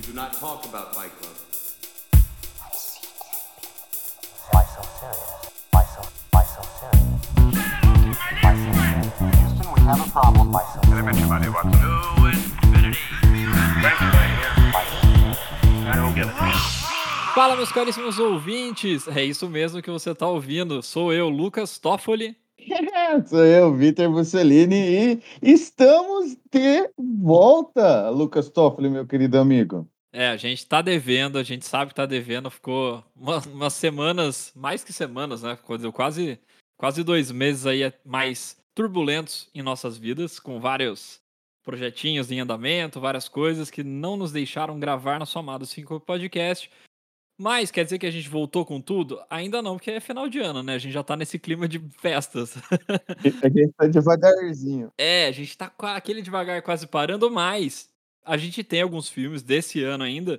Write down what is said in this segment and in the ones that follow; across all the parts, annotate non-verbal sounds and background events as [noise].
You do not talk about Fight Club. Why so serious? Why so, why so serious? Why so serious? Houston, we have a problem. Why so serious? Everybody wants to infinity. Thanks, man. Why so serious? I don't get it. Fala, meus caríssimos ouvintes! É isso mesmo que você está ouvindo. Sou eu, Lucas Toffoli. [laughs] Sou eu, Vitor Mussolini, e estamos de volta, Lucas Toffoli, meu querido amigo. É, a gente tá devendo, a gente sabe que tá devendo, ficou uma- umas semanas, mais que semanas, né? Quase- Quase, quase dois meses aí é, mais turbulentos em nossas vidas, com vários projetinhos em andamento, várias coisas que não nos deixaram gravar nosso amado 5 Podcast. Mas quer dizer que a gente voltou com tudo? Ainda não, porque é final de ano, né? A gente já tá nesse clima de festas. A gente tá devagarzinho. [laughs] É, a gente tá com aquele devagar quase parando, mas a gente tem alguns filmes desse ano ainda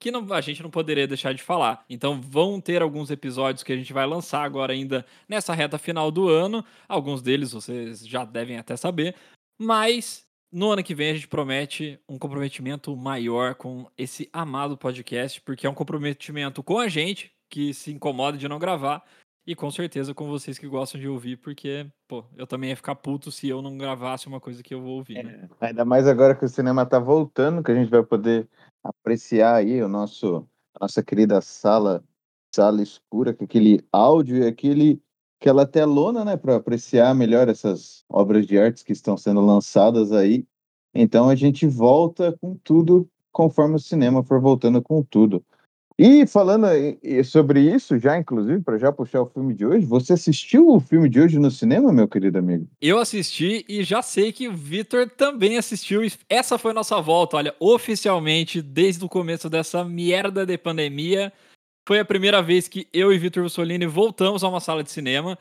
que não- a gente não poderia deixar de falar. Então vão ter alguns episódios que a gente vai lançar agora ainda nessa reta final do ano. Alguns deles vocês já devem até saber. Mas no ano que vem a gente promete um comprometimento maior com esse amado podcast, porque é um comprometimento com a gente, que se incomoda de não gravar, e com certeza com vocês que gostam de ouvir, porque, pô, eu também ia ficar puto se eu não gravasse uma coisa que eu vou ouvir, né? Ainda mais agora que o cinema tá voltando, que a gente vai poder apreciar aí o nosso, a nossa querida sala, sala escura, com aquele áudio e aquele, aquela telona, né, para apreciar melhor essas obras de artes que estão sendo lançadas aí. Então a gente volta com tudo conforme o cinema for voltando com tudo. E falando sobre isso, já inclusive, para já puxar o filme de hoje, você assistiu o filme de hoje no cinema, meu querido amigo? Eu assisti e já sei que o Vitor também assistiu. Essa foi nossa volta, olha, oficialmente, desde o começo dessa merda de pandemia. Foi a primeira vez que eu e Vitor Mussolini voltamos a uma sala de cinema,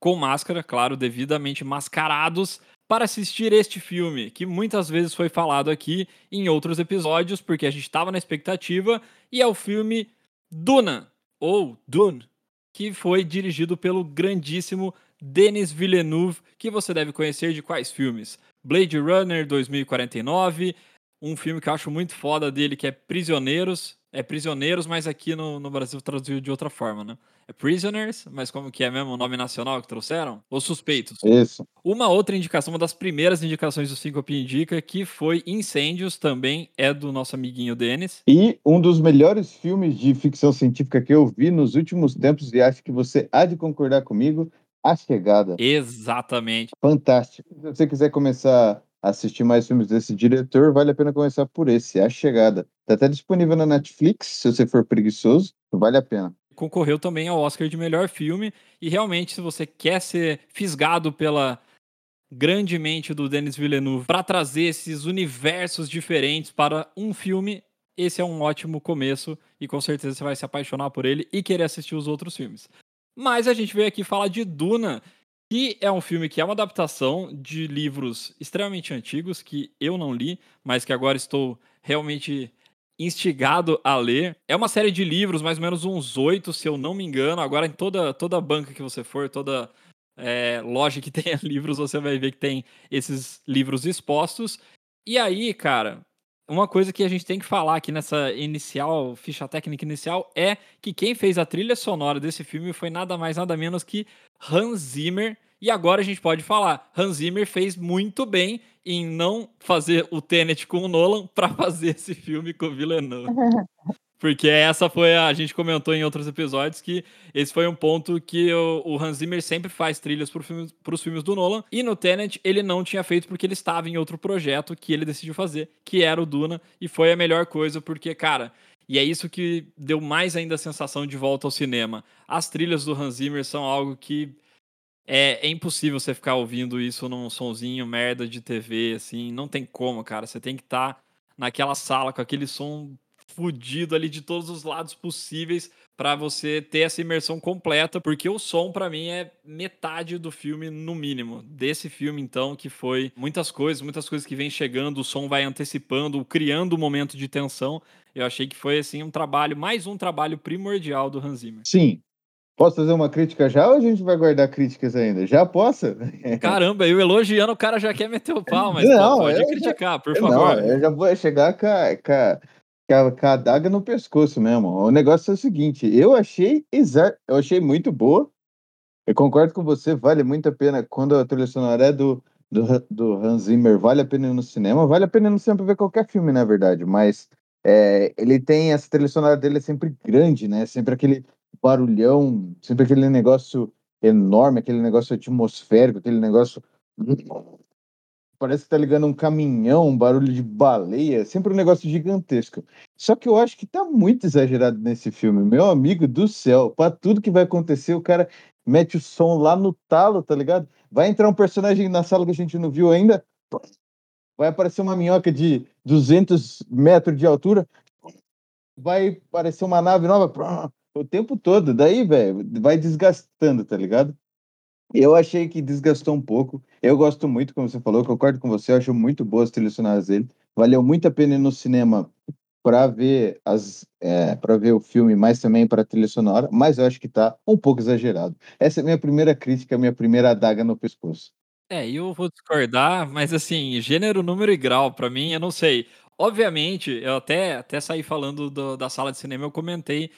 com máscara, claro, devidamente mascarados, para assistir este filme, que muitas vezes foi falado aqui em outros episódios, porque a gente estava na expectativa, e é o filme Duna, ou Dune, que foi dirigido pelo grandíssimo Denis Villeneuve, que você deve conhecer de quais filmes? Blade Runner 2049, um filme que eu acho muito foda dele, que é Prisioneiros. É Prisioneiros, mas aqui no, no Brasil traduziu de outra forma, né? É Prisoners, mas como que é mesmo o nome nacional que trouxeram? Os Suspeitos. Isso. Uma outra indicação, uma das primeiras indicações do Syncope Indica, que foi Incêndios, também é do nosso amiguinho Denis. E um dos melhores filmes de ficção científica que eu vi nos últimos tempos, e acho que você há de concordar comigo, A Chegada. Exatamente. Fantástico. Se você quiser começar assistir mais filmes desse diretor, vale a pena começar por esse, A Chegada. Tá até disponível na Netflix, se você for preguiçoso, vale a pena. concorreu também ao Oscar de melhor filme. E realmente, se você quer ser fisgado pela grande mente do Denis Villeneuve para trazer esses universos diferentes para um filme, esse é um ótimo começo e com certeza você vai se apaixonar por ele e querer assistir os outros filmes. Mas a gente veio aqui falar de Duna, que é um filme que é uma adaptação de livros extremamente antigos que eu não li, mas que agora estou realmente instigado a ler. É uma série de livros, mais ou menos uns oito, se eu não me engano. Agora, em toda, toda banca que você for, toda é, loja que [laughs] tenha livros, você vai ver que tem esses livros expostos. E aí, cara, uma coisa que a gente tem que falar aqui nessa inicial, ficha técnica inicial, é que quem fez a trilha sonora desse filme foi nada mais, nada menos que Hans Zimmer. E agora a gente pode falar, Hans Zimmer fez muito bem em não fazer o Tenet com o Nolan para fazer esse filme com o Villeneuve. [laughs] Porque essa foi a, a gente comentou em outros episódios que esse foi um ponto que o, o Hans Zimmer sempre faz trilhas para filme, os filmes do Nolan e no Tenet ele não tinha feito porque ele estava em outro projeto que ele decidiu fazer, que era o Duna e foi a melhor coisa porque cara e é isso que deu mais ainda a sensação de volta ao cinema. As trilhas do Hans Zimmer são algo que é, é, impossível você ficar ouvindo isso num sonzinho merda de TV, assim. Não tem como, cara. Você tem que estar tá naquela sala com aquele som fudido ali de todos os lados possíveis para você ter essa imersão completa, porque o som para mim é metade do filme no mínimo. Desse filme então que foi muitas coisas, muitas coisas que vem chegando, o som vai antecipando, criando um momento de tensão. Eu achei que foi assim um trabalho, mais um trabalho primordial do Hans Zimmer. Sim, Posso fazer uma crítica já ou a gente vai guardar críticas ainda? Já posso? [laughs] Caramba, eu elogiando, o cara já quer meter o pau, mas Não, pô, pode criticar, por Não, favor. eu já vou chegar com a, com a- com a, adaga no pescoço mesmo. O negócio é o seguinte, eu achei exa eu achei muito boa. Eu concordo com você, vale muito a pena quando a trilha sonora é do, do, do Hans Zimmer, vale a pena ir no cinema, vale a pena ir no cinema pra ver qualquer filme, na verdade, mas é, ele tem, essa trilha sonora dele é sempre grande, né? Sempre aquele barulhão, sempre aquele negócio enorme, aquele negócio atmosférico, aquele negócio. Parece que tá ligando um caminhão, um barulho de baleia, sempre um negócio gigantesco. Só que eu acho que tá muito exagerado nesse filme. Meu amigo do céu, pra tudo que vai acontecer, o cara mete o som lá no talo, tá ligado? Vai entrar um personagem na sala que a gente não viu ainda, vai aparecer uma minhoca de 200 metros de altura, vai aparecer uma nave nova, o tempo todo. Daí, velho, vai desgastando, tá ligado? Eu achei que desgastou um pouco. Eu gosto muito, como você falou, concordo com você, eu acho muito boas as trilhas sonoras dele. Valeu muito a pena ir no cinema para ver as é, para ver o filme, mas também para trilha sonora, mas eu acho que tá um pouco exagerado. Essa é a minha primeira crítica, minha primeira adaga no pescoço. É, eu vou discordar, mas assim, gênero, número e grau, pra mim, eu não sei. Obviamente, eu até, até saí falando do- da sala de cinema, eu comentei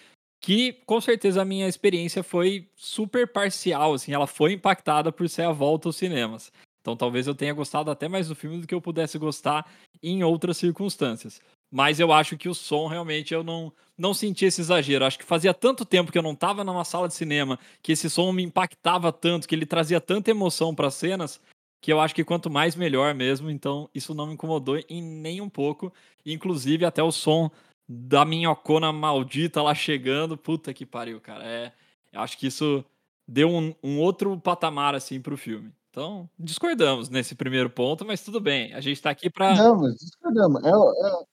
que com certeza a minha experiência foi super parcial, assim, ela foi impactada por ser a volta aos cinemas. Então talvez eu tenha gostado até mais do filme do que eu pudesse gostar em outras circunstâncias. Mas eu acho que o som realmente eu não, não senti esse exagero. Acho que fazia tanto tempo que eu não estava numa sala de cinema que esse som me impactava tanto, que ele trazia tanta emoção para as cenas, que eu acho que quanto mais melhor mesmo. Então isso não me incomodou em nem um pouco. Inclusive até o som da minhocona maldita lá chegando. Puta que pariu, cara. É, eu acho que isso deu um, um outro patamar assim pro filme. Então, discordamos nesse primeiro ponto, mas tudo bem. A gente tá aqui pra. Não, mas discordamos. É, o- é o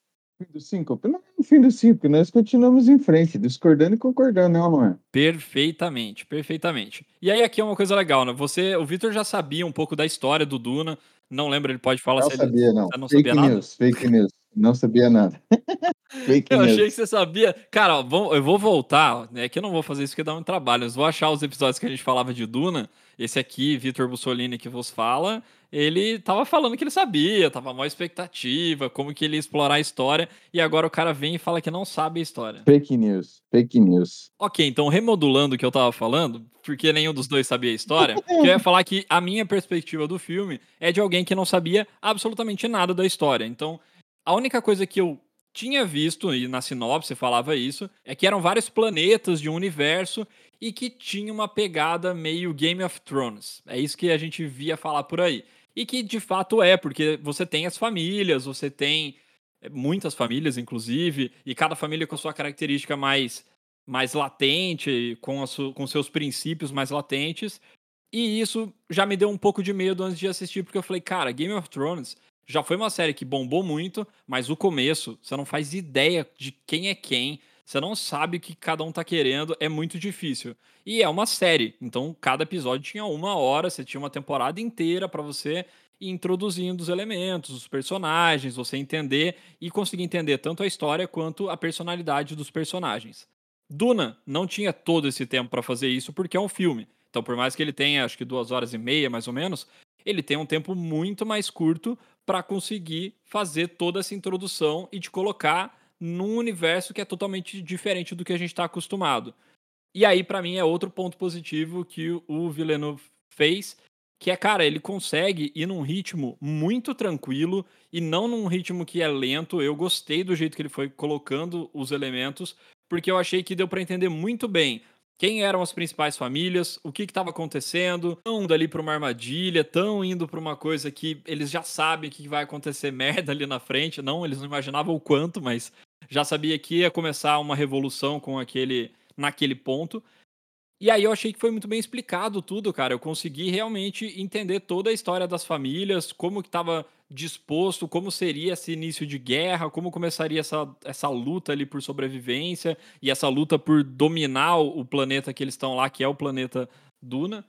fim do síncope? Não é o fim do síncope, nós continuamos em frente, discordando e concordando, não, não é? Perfeitamente, perfeitamente. E aí aqui é uma coisa legal, né? Você, o Vitor já sabia um pouco da história do Duna. Não lembro, ele pode falar Não se ele sabia, não. você não fake sabia nada. news, fake news. Não sabia nada. [laughs] fake Eu news. achei que você sabia. Cara, ó, vamos- eu vou voltar. É que eu não vou fazer isso porque dá muito trabalho. Eu vou achar os episódios que a gente falava de Duna. Esse aqui, Vitor Bussolini, que vos fala, ele tava falando que ele sabia, tava maior expectativa, como que ele ia explorar a história. E agora o cara vem e fala que não sabe a história. Fake news, fake news. Ok, então remodulando o que eu tava falando, porque nenhum dos dois sabia a história, [laughs] eu ia falar que a minha perspectiva do filme é de alguém que não sabia absolutamente nada da história. Então, a única coisa que eu tinha visto, e na sinopse falava isso, é que eram vários planetas de um universo e que tinha uma pegada meio Game of Thrones. É isso que a gente via falar por aí. E que de fato é, porque você tem as famílias, você tem é, muitas famílias, inclusive, e cada família com sua característica mais mais latente, com, su- com seus princípios mais latentes. E isso já me deu um pouco de medo antes de assistir, porque eu falei, cara, Game of Thrones já foi uma série que bombou muito, mas o começo, você não faz ideia de quem é quem, você não sabe o que cada um tá querendo, é muito difícil. E é uma série, então cada episódio tinha uma hora, você tinha uma temporada inteira pra você ir introduzindo os elementos, os personagens, você entender e conseguir entender tanto a história quanto a personalidade dos personagens. Duna não tinha todo esse tempo pra fazer isso porque é um filme. Então, por mais que ele tenha, acho que duas horas e meia, mais ou menos, ele tem um tempo muito mais curto para conseguir fazer toda essa introdução e te colocar num universo que é totalmente diferente do que a gente está acostumado. E aí, pra mim, é outro ponto positivo que o Villeneuve fez, que é, cara, ele consegue ir num ritmo muito tranquilo e não num ritmo que é lento. Eu gostei do jeito que ele foi colocando os elementos, porque eu achei que deu pra entender muito bem quem eram as principais famílias, o que estava acontecendo, tão indo ali para uma armadilha, tão indo para uma coisa que eles já sabem que vai acontecer [laughs] merda ali na frente. Não, eles não imaginavam o quanto, mas já sabia que ia começar uma revolução com aquele naquele ponto. E aí eu achei que foi muito bem explicado tudo, cara. Eu consegui realmente entender toda a história das famílias, como que estava disposto, como seria esse início de guerra, como começaria essa, essa luta ali por sobrevivência e essa luta por dominar o planeta que eles estão lá, que é o planeta Duna.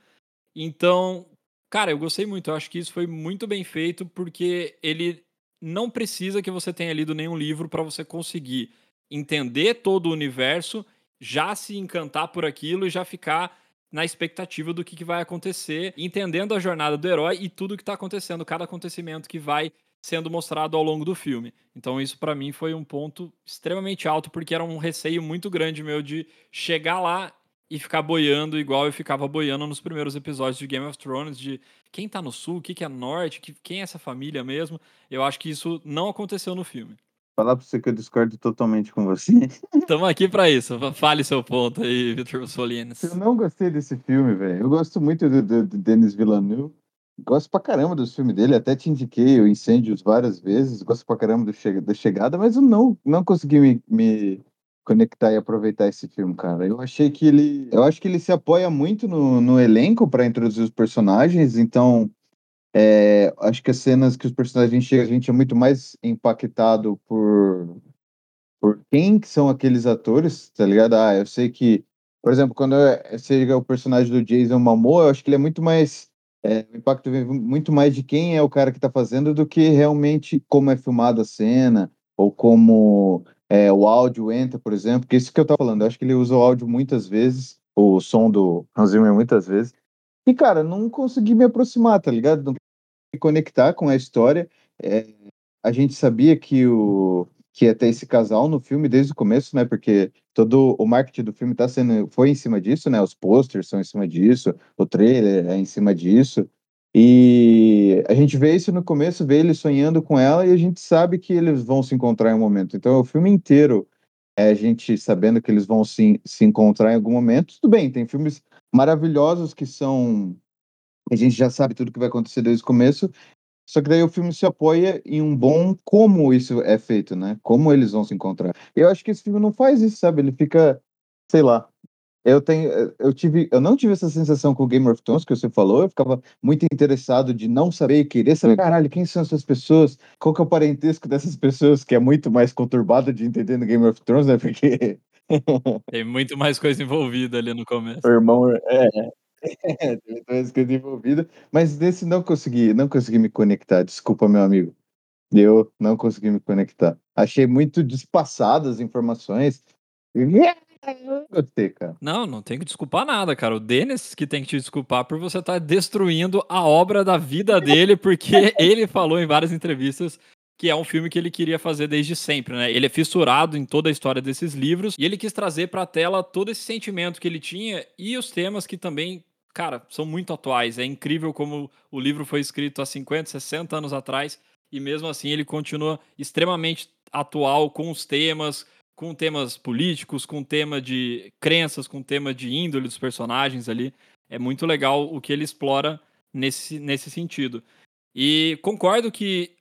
Então, cara, eu gostei muito. Eu acho que isso foi muito bem feito porque ele não precisa que você tenha lido nenhum livro para você conseguir entender todo o universo, já se encantar por aquilo e já ficar na expectativa do que, que vai acontecer, entendendo a jornada do herói e tudo que tá acontecendo, cada acontecimento que vai sendo mostrado ao longo do filme. Então isso para mim foi um ponto extremamente alto porque era um receio muito grande meu de chegar lá e ficar boiando igual eu ficava boiando nos primeiros episódios de Game of Thrones de quem tá no sul, o que, que é norte, que, quem é essa família mesmo. Eu acho que isso não aconteceu no filme. Falar pra você que eu discordo totalmente com você. [laughs] Estamos aqui para isso. Fale seu ponto aí, Vitor Solines. Eu não gostei desse filme, velho. Eu gosto muito do, do, do Denis Villeneuve. Gosto pra caramba dos filmes dele, até te indiquei o Incêndios várias vezes, gosto pra caramba do che da Chegada, mas eu não, não consegui me, me conectar e aproveitar esse filme, cara. Eu achei que ele. Eu acho que ele se apoia muito no, no elenco para introduzir os personagens, então. É, acho que as cenas que os personagens chegam, a gente é muito mais impactado por, por quem que são aqueles atores, tá ligado? Ah, eu sei que, por exemplo, quando chega o personagem do Jason Momoa, eu acho que ele é muito mais é, o impacto vem muito mais de quem é o cara que está fazendo do que realmente como é filmada a cena ou como é, o áudio entra, por exemplo, que é isso que eu estava falando, eu acho que ele usa o áudio muitas vezes, o som do Hans Zimmer muitas vezes, e cara, não consegui me aproximar, tá ligado? Não conectar com a história, é, a gente sabia que o que ia ter esse casal no filme desde o começo, né? Porque todo o marketing do filme tá sendo foi em cima disso, né? Os posters são em cima disso, o trailer é em cima disso. E a gente vê isso no começo, vê ele sonhando com ela e a gente sabe que eles vão se encontrar em um momento. Então, o filme inteiro é a gente sabendo que eles vão se, se encontrar em algum momento. Tudo bem, tem filmes maravilhosos que são a gente já sabe tudo que vai acontecer desde o começo, só que daí o filme se apoia em um bom como isso é feito, né? Como eles vão se encontrar. Eu acho que esse filme não faz isso, sabe? Ele fica, sei lá. Eu tenho, eu tive, eu não tive essa sensação com o Game of Thrones que você falou. Eu ficava muito interessado de não saber, querer saber, caralho, quem são essas pessoas? Qual que é o parentesco dessas pessoas? Que é muito mais conturbado de entender no Game of Thrones, né? Porque [laughs] tem muito mais coisa envolvida ali no começo. O irmão, é, é, tem coisas que envolvida, mas desse não consegui, não consegui me conectar. Desculpa, meu amigo. Eu não consegui me conectar. Achei muito despassado as informações. Gostei, cara. Não, não tem que desculpar nada, cara. O Denis que tem que te desculpar por você estar tá destruindo a obra da vida dele, porque [laughs] ele falou em várias entrevistas que é um filme que ele queria fazer desde sempre, né? Ele é fissurado em toda a história desses livros e ele quis trazer para a tela todo esse sentimento que ele tinha e os temas que também cara, são muito atuais. É incrível como o livro foi escrito há 50, 60 anos atrás e mesmo assim ele continua extremamente atual com os temas, com temas políticos, com tema de crenças, com tema de índole dos personagens ali. É muito legal o que ele explora nesse, nesse sentido. E concordo que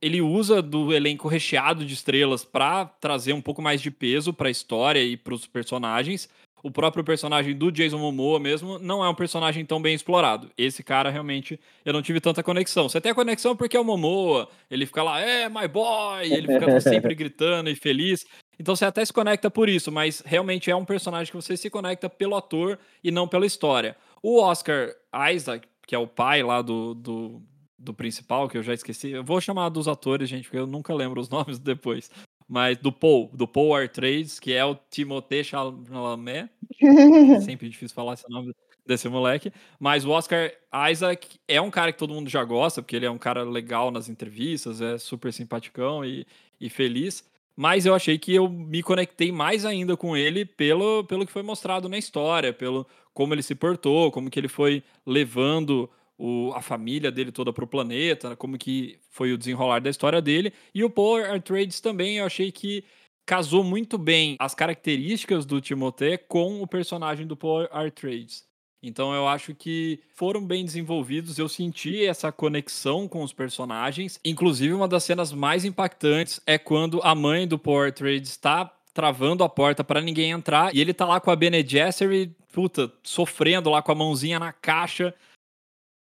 ele usa do elenco recheado de estrelas para trazer um pouco mais de peso para a história e para os personagens, o próprio personagem do Jason Momoa mesmo não é um personagem tão bem explorado. Esse cara realmente eu não tive tanta conexão. Você tem a conexão porque é o Momoa, ele fica lá, é, my boy, ele fica [laughs] sempre gritando e feliz. Então você até se conecta por isso, mas realmente é um personagem que você se conecta pelo ator e não pela história. O Oscar Isaac, que é o pai lá do, do, do principal, que eu já esqueci, eu vou chamar dos atores, gente, porque eu nunca lembro os [laughs] nomes depois mas do Paul, do Paul Artrades, que é o Timothée Chalamet. [laughs] Sempre difícil falar esse nome desse moleque. Mas o Oscar Isaac é um cara que todo mundo já gosta, porque ele é um cara legal nas entrevistas, é super simpaticão e, e feliz. Mas eu achei que eu me conectei mais ainda com ele pelo, pelo que foi mostrado na história, pelo como ele se portou, como que ele foi levando o, a família dele toda para o planeta, como que foi o desenrolar da história dele. E o Paul Atreides também, eu achei que casou muito bem as características do Timothée com o personagem do Paul Atreides. Então eu acho que foram bem desenvolvidos, eu senti essa conexão com os personagens. Inclusive, uma das cenas mais impactantes é quando a mãe do Paul Atreides está travando a porta para ninguém entrar e ele tá lá com a Bene Gesserit, puta, sofrendo lá com a mãozinha na caixa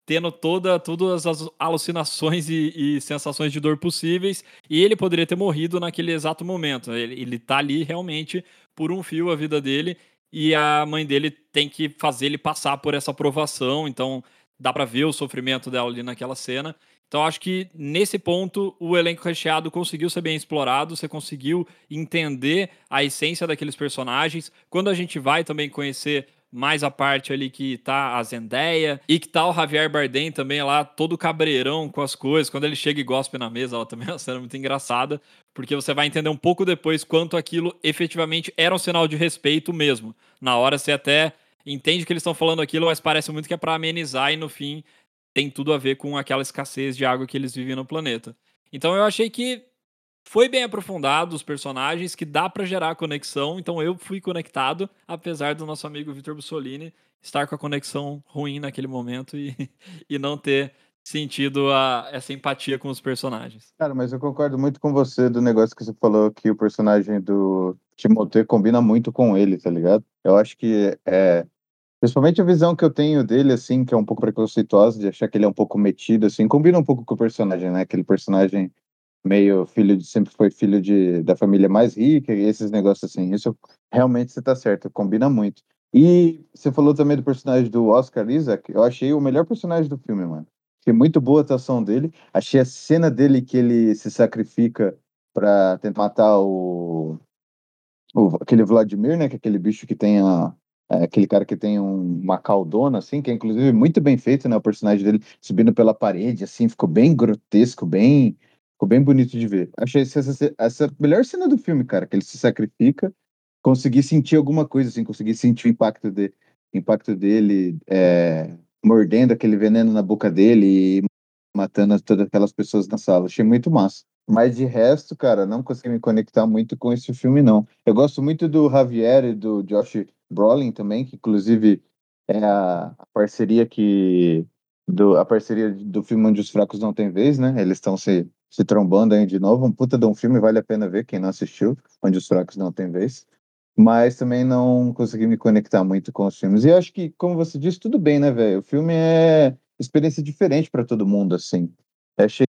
tendo toda, todas as alucinações e, e, sensações de dor possíveis, e ele poderia ter morrido naquele exato momento. Ele, ele tá ali realmente por um fio a vida dele, e a mãe dele tem que fazer ele passar por essa aprovação, então dá para ver o sofrimento dela ali naquela cena. Então acho que nesse ponto o elenco recheado conseguiu ser bem explorado, você conseguiu entender a essência daqueles personagens. Quando a gente vai também conhecer mais a parte ali que tá a Zendaya e que tá o Javier Bardem também lá, todo cabreirão com as coisas. Quando ele chega e gospe na mesa, ela [laughs] também é uma cena muito engraçada, porque você vai entender um pouco depois quanto aquilo efetivamente era um sinal de respeito mesmo. Na hora você até entende que eles estão falando aquilo, mas parece muito que é para amenizar e no fim tem tudo a ver com aquela escassez de água que eles vivem no planeta. Então eu achei que foi bem aprofundado os personagens, que dá para gerar conexão, então eu fui conectado, apesar do nosso amigo Vitor Bussolini estar com a conexão ruim naquele momento e, [laughs] e não ter sentido a, essa empatia com os personagens. Cara, mas eu concordo muito com você do negócio que você falou que o personagem do Timothée combina muito com ele, tá ligado? Eu acho que é. Principalmente a visão que eu tenho dele, assim, que é um pouco preconceituosa, de achar que ele é um pouco metido, assim, combina um pouco com o personagem, né? Aquele personagem meio filho de sempre foi filho de da família mais rica e esses negócios assim. Isso realmente você tá certo, combina muito. E você falou também do personagem do Oscar Isaac, eu achei o melhor personagem do filme, mano. Achei muito boa a atuação dele. Achei a cena dele que ele se sacrifica para tentar matar o, o, aquele Vladimir, né, que é aquele bicho que tem a é, aquele cara que tem um, uma caldona, assim, que é inclusive muito bem feito, né? O personagem dele subindo pela parede, assim, ficou bem grotesco, bem Ficou bem bonito de ver. Achei essa, essa melhor cena do filme, cara, que ele se sacrifica, conseguir sentir alguma coisa, assim, conseguir sentir o impacto, de, impacto dele é, mordendo aquele veneno na boca dele e matando todas aquelas pessoas na sala. Achei muito massa. Mas de resto, cara, não consegui me conectar muito com esse filme, não. Eu gosto muito do Javier e do Josh Brolin também, que inclusive é a, a parceria que. Do, a parceria do filme Onde os Fracos Não Têm Vez, né? Eles estão se se trombando aí de novo. Um puta de um filme, vale a pena ver quem não assistiu, onde os fracos não têm vez. Mas também não consegui me conectar muito com os filmes. E acho que, como você disse, tudo bem, né, velho? O filme é experiência diferente para todo mundo, assim. Achei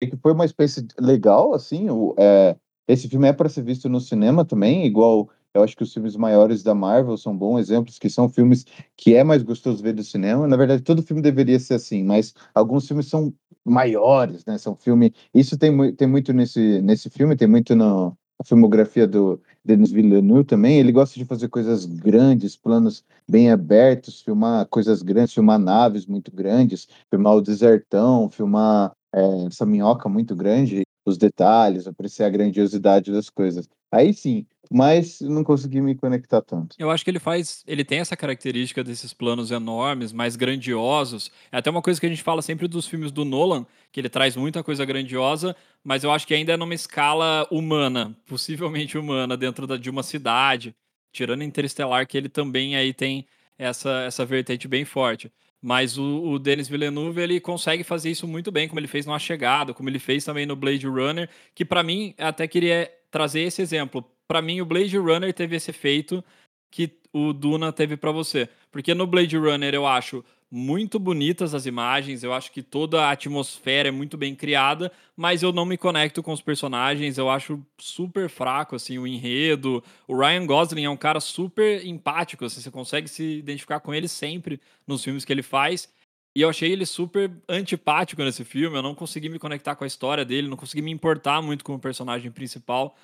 que foi uma experiência legal, assim. O, é, esse filme é para ser visto no cinema também, igual eu acho que os filmes maiores da Marvel são bons exemplos, que são filmes que é mais gostoso ver do cinema. Na verdade, todo filme deveria ser assim, mas alguns filmes são maiores, né? São filme. Isso tem, tem muito nesse, nesse filme, tem muito na filmografia do Denis Villeneuve também. Ele gosta de fazer coisas grandes, planos bem abertos, filmar coisas grandes, filmar naves muito grandes, filmar o desertão, filmar é, essa minhoca muito grande, os detalhes, apreciar a grandiosidade das coisas. Aí sim, mas não consegui me conectar tanto. Eu acho que ele faz, ele tem essa característica desses planos enormes, mais grandiosos. É até uma coisa que a gente fala sempre dos filmes do Nolan, que ele traz muita coisa grandiosa, mas eu acho que ainda é numa escala humana, [laughs] possivelmente humana, dentro da, de uma cidade, tirando Interestelar, que ele também aí tem essa, essa vertente bem forte. Mas o, o Denis Villeneuve ele consegue fazer isso muito bem, como ele fez no A Chegada, como ele fez também no Blade Runner, que para mim até queria trazer esse exemplo para mim o Blade Runner teve esse efeito que o Duna teve para você. Porque no Blade Runner eu acho muito bonitas as imagens, eu acho que toda a atmosfera é muito bem criada, mas eu não me conecto com os personagens, eu acho super fraco assim o enredo. O Ryan Gosling é um cara super empático, assim, você consegue se identificar com ele sempre nos filmes que ele faz. E eu achei ele super antipático nesse filme, eu não consegui me conectar com a história dele, não consegui me importar muito com o personagem principal.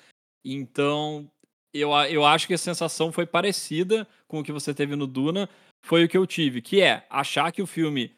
Então, eu, eu acho que a sensação foi parecida com o que você teve no Duna, foi o que eu tive, que é achar que o filme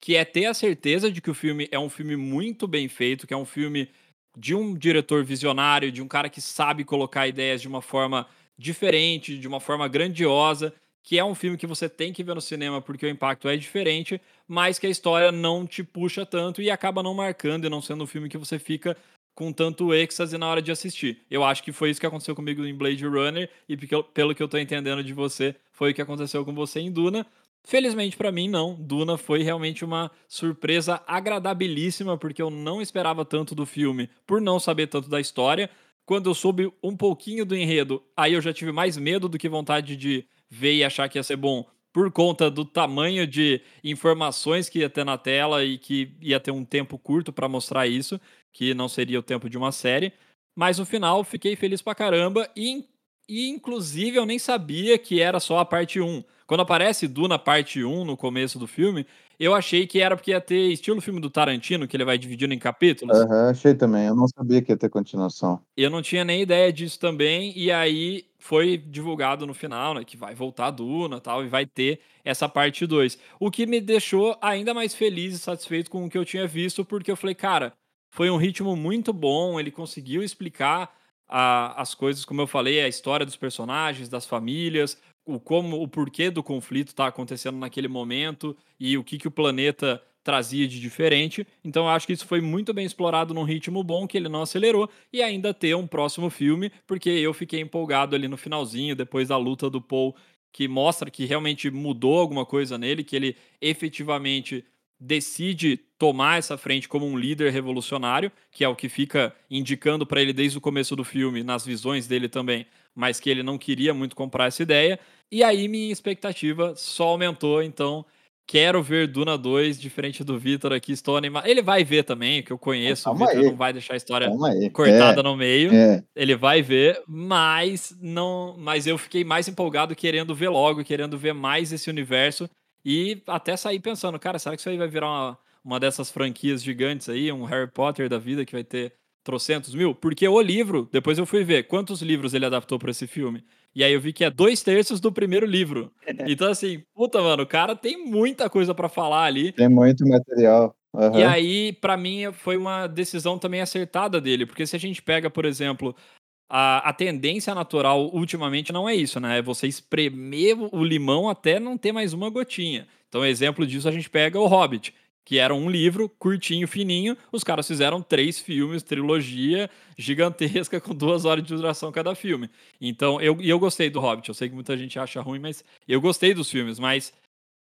que é ter a certeza de que o filme é um filme muito bem feito, que é um filme de um diretor visionário, de um cara que sabe colocar ideias de uma forma diferente, de uma forma grandiosa, que é um filme que você tem que ver no cinema porque o impacto é diferente, mas que a história não te puxa tanto e acaba não marcando e não sendo um filme que você fica com tanto êxtase na hora de assistir. Eu acho que foi isso que aconteceu comigo em Blade Runner e pelo que eu tô entendendo de você, foi o que aconteceu com você em Duna. Felizmente para mim não, Duna foi realmente uma surpresa agradabilíssima porque eu não esperava tanto do filme, por não saber tanto da história. Quando eu soube um pouquinho do enredo, aí eu já tive mais medo do que vontade de ver e achar que ia ser bom, por conta do tamanho de informações que ia ter na tela e que ia ter um tempo curto para mostrar isso que não seria o tempo de uma série. Mas no final fiquei feliz pra caramba e E, inclusive, eu nem sabia que era só a parte 1. Quando aparece Duna parte 1 no começo do filme, eu achei que era porque ia ter estilo filme do Tarantino, que ele vai dividindo em capítulos. Aham, achei também. Eu não sabia que ia ter continuação. Eu não tinha nem ideia disso também, e aí foi divulgado no final, né, que vai voltar a Duna tal, e vai ter essa parte 2. O que me deixou ainda mais feliz e satisfeito com o que eu tinha visto, porque eu falei, cara, foi um ritmo muito bom, ele conseguiu explicar a- as coisas, como eu falei, a história dos personagens, das famílias, o como, o porquê do conflito está acontecendo naquele momento e o que, que o planeta trazia de diferente. Então eu acho que isso foi muito bem explorado num ritmo bom, que ele não acelerou, e ainda ter um próximo filme, porque eu fiquei empolgado ali no finalzinho, depois da luta do Paul, que mostra que realmente mudou alguma coisa nele, que ele efetivamente decide tomar essa frente como um líder revolucionário, que é o que fica indicando para ele desde o começo do filme, nas visões dele também, mas que ele não queria muito comprar essa ideia. E aí minha expectativa só aumentou, então quero ver Duna 2, diferente do Vitor aqui, estou animado. Ele vai ver também, que eu conheço, Calma o Vitor não vai deixar a história cortada no meio. É, é. Ele vai ver, mas não, mas eu fiquei mais empolgado querendo ver logo, querendo ver mais esse universo e até sair pensando, cara, será que isso aí vai virar uma, uma dessas franquias gigantes aí, um Harry Potter da vida que vai ter trocentos mil? Porque o livro, depois eu fui ver quantos livros ele adaptou para esse filme. E aí eu vi que é dois terços do primeiro livro. [laughs] Então assim, puta, mano, o cara tem muita coisa para falar ali. Tem muito material. Aham. E aí, pra mim, foi uma decisão também acertada dele, porque se a gente pega, por exemplo, a, a tendência natural ultimamente não é isso, né? É você espremer o limão até não ter mais uma gotinha. Então, exemplo disso, a gente pega o Hobbit, que era um livro curtinho, fininho. Os caras fizeram três filmes, trilogia gigantesca, [laughs] com duas horas de duração cada filme. Então, eu, eu gostei do Hobbit. Eu sei que muita gente acha ruim, mas eu gostei dos filmes, mas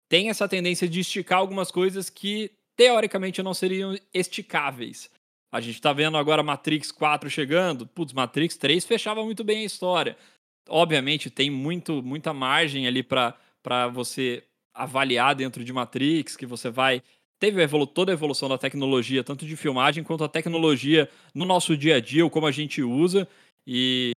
tem essa tendência de esticar algumas coisas que teoricamente não seriam esticáveis. A gente tá vendo agora Matrix 4 chegando. Putz, Matrix 3 fechava muito bem a história. Obviamente tem muito, muita margem ali para você avaliar dentro de Matrix, que você vai. Teve evolu- toda a evolução da tecnologia, tanto de filmagem quanto a tecnologia no nosso dia a dia, ou como a gente usa. E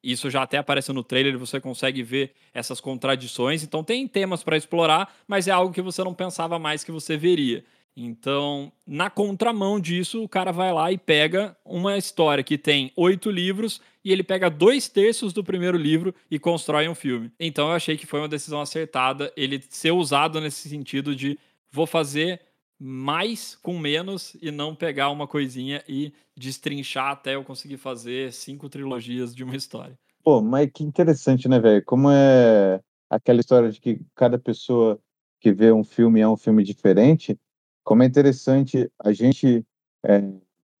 isso já até aparece no trailer, você consegue ver essas contradições. Então tem temas para explorar, mas é algo que você não pensava mais que você veria. Então, na contramão disso, o cara vai lá e pega uma história que tem oito livros e ele pega dois terços do primeiro livro e constrói um filme. Então, eu achei que foi uma decisão acertada ele ser usado nesse sentido de vou fazer mais com menos e não pegar uma coisinha e destrinchar até eu conseguir fazer cinco trilogias de uma história. Pô, mas que interessante, né, velho? Como é aquela história de que cada pessoa que vê um filme é um filme diferente, como é interessante a gente é,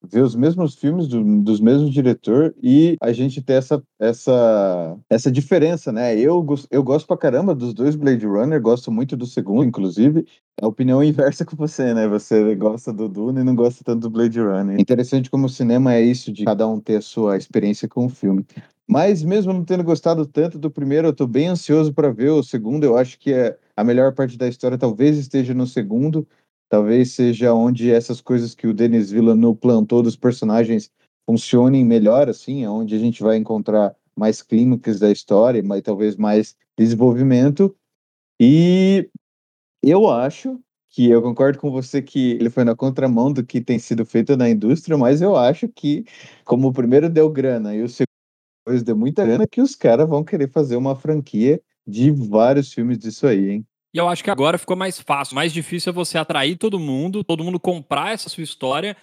ver os mesmos filmes do, dos mesmos diretor e a gente ter essa, essa, essa diferença, né? Eu, eu gosto pra caramba dos dois Blade Runner, gosto muito do segundo, inclusive. A opinião [laughs] inversa com você, né? Você gosta do Dune e não gosta tanto do Blade Runner. Interessante como o cinema é isso, de cada um ter a sua experiência com o filme. Mas mesmo não tendo gostado tanto do primeiro, eu tô bem ansioso para ver o segundo. Eu acho que é a melhor parte da história talvez esteja no segundo. Talvez seja onde essas coisas que o Denis Villeneuve plantou dos personagens funcionem melhor, assim, é onde a gente vai encontrar mais clímax da história, mas talvez mais desenvolvimento. E eu acho que eu concordo com você que ele foi na contramão do que tem sido feito na indústria, mas eu acho que, como o primeiro deu grana e o segundo deu muita grana, que os caras vão querer fazer uma franquia de vários filmes disso aí, hein? Eu acho que agora ficou mais fácil. Mais difícil é você atrair todo mundo, todo mundo comprar essa sua história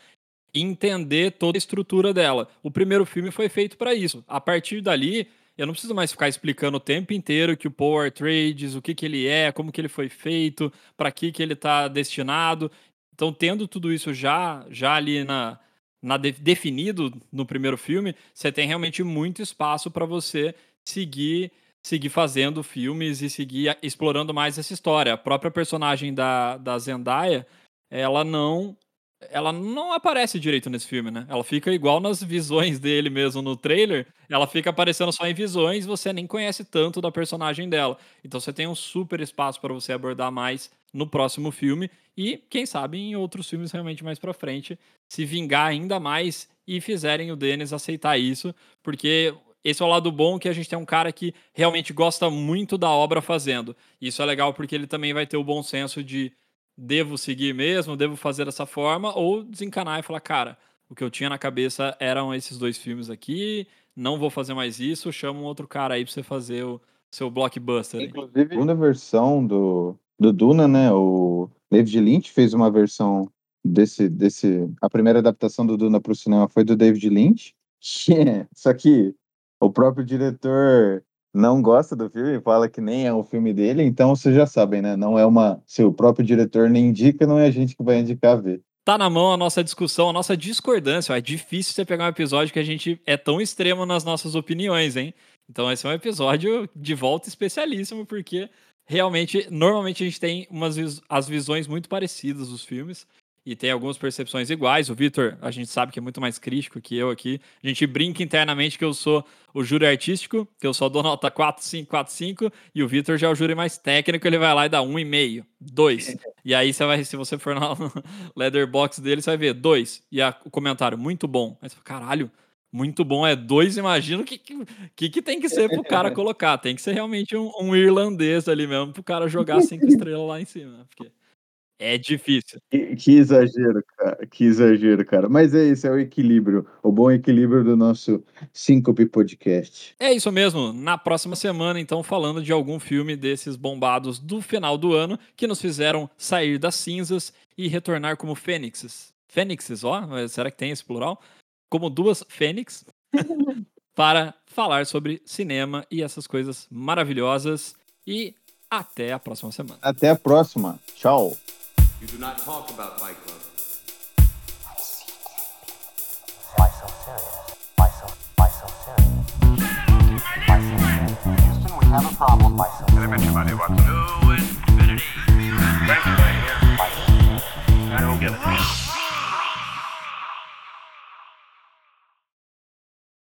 e entender toda a estrutura dela. O primeiro filme foi feito para isso. A partir dali, eu não preciso mais ficar explicando o tempo inteiro que o Power Trades, o que, que ele é, como que ele foi feito, para que, que ele está destinado. Então, tendo tudo isso já, já ali na, na de- definido no primeiro filme, você tem realmente muito espaço para você seguir seguir fazendo filmes e seguir explorando mais essa história. A própria personagem da, da Zendaya, ela não ela não aparece direito nesse filme, né? Ela fica igual nas visões dele mesmo no trailer. Ela fica aparecendo só em visões, você nem conhece tanto da personagem dela. Então você tem um super espaço para você abordar mais no próximo filme e quem sabe em outros filmes realmente mais para frente se vingar ainda mais e fizerem o Dennis aceitar isso, porque esse é o lado bom que a gente tem um cara que realmente gosta muito da obra fazendo. Isso é legal porque ele também vai ter o bom senso de devo seguir mesmo, devo fazer dessa forma, ou desencanar e falar, cara, o que eu tinha na cabeça eram esses dois filmes aqui, não vou fazer mais isso, chama um outro cara aí pra você fazer o seu blockbuster. aí. Inclusive, a segunda versão do, do Duna, né? O David Lynch fez uma versão desse, desse. A primeira adaptação do Duna para o cinema foi do David Lynch. que [laughs] Só que o próprio diretor não gosta do filme, fala que nem é o filme dele, então vocês já sabem, né? Não é uma. Se o próprio diretor nem indica, não é a gente que vai indicar ver. Tá na mão a nossa discussão, a nossa discordância. É difícil você pegar um episódio que a gente é tão extremo nas nossas opiniões, hein? Então esse é um episódio de volta especialíssimo, porque realmente, normalmente a gente tem umas as visões muito parecidas dos filmes e tem algumas percepções iguais. O Vitor, a gente sabe que é muito mais crítico que eu aqui. A gente brinca internamente que eu sou o júri artístico, que eu só dou nota 4, 5, 4, 5, e o Vitor já é o júri mais técnico, ele vai lá e dá 1,5, 2. E aí você vai, se você for na [laughs] Leatherbox dele, você vai ver 2. E a- o comentário, muito bom. Aí você fala, caralho, muito bom é 2, imagina o que, que, que, tem que ser pro cara colocar. Tem que ser realmente um, um irlandês ali mesmo, pro cara jogar cinco estrelas lá em cima. Porque é difícil. Que, que exagero, cara. Que exagero, cara. Mas é isso, é o equilíbrio. O bom equilíbrio do nosso Síncope Podcast. É isso mesmo. Na próxima semana, então, falando de algum filme desses bombados do final do ano que nos fizeram sair das cinzas e retornar como fênixes. Fênixes, ó, será que tem esse plural? Como duas fênix [laughs] para falar sobre cinema e essas coisas maravilhosas. E até a próxima semana. Até a próxima. Tchau. You do not talk about Fight Club. Why so serious? Why so, why so serious? Why so serious? Houston, we have a problem. Why so serious? To infinity. Why so serious? I don't get it.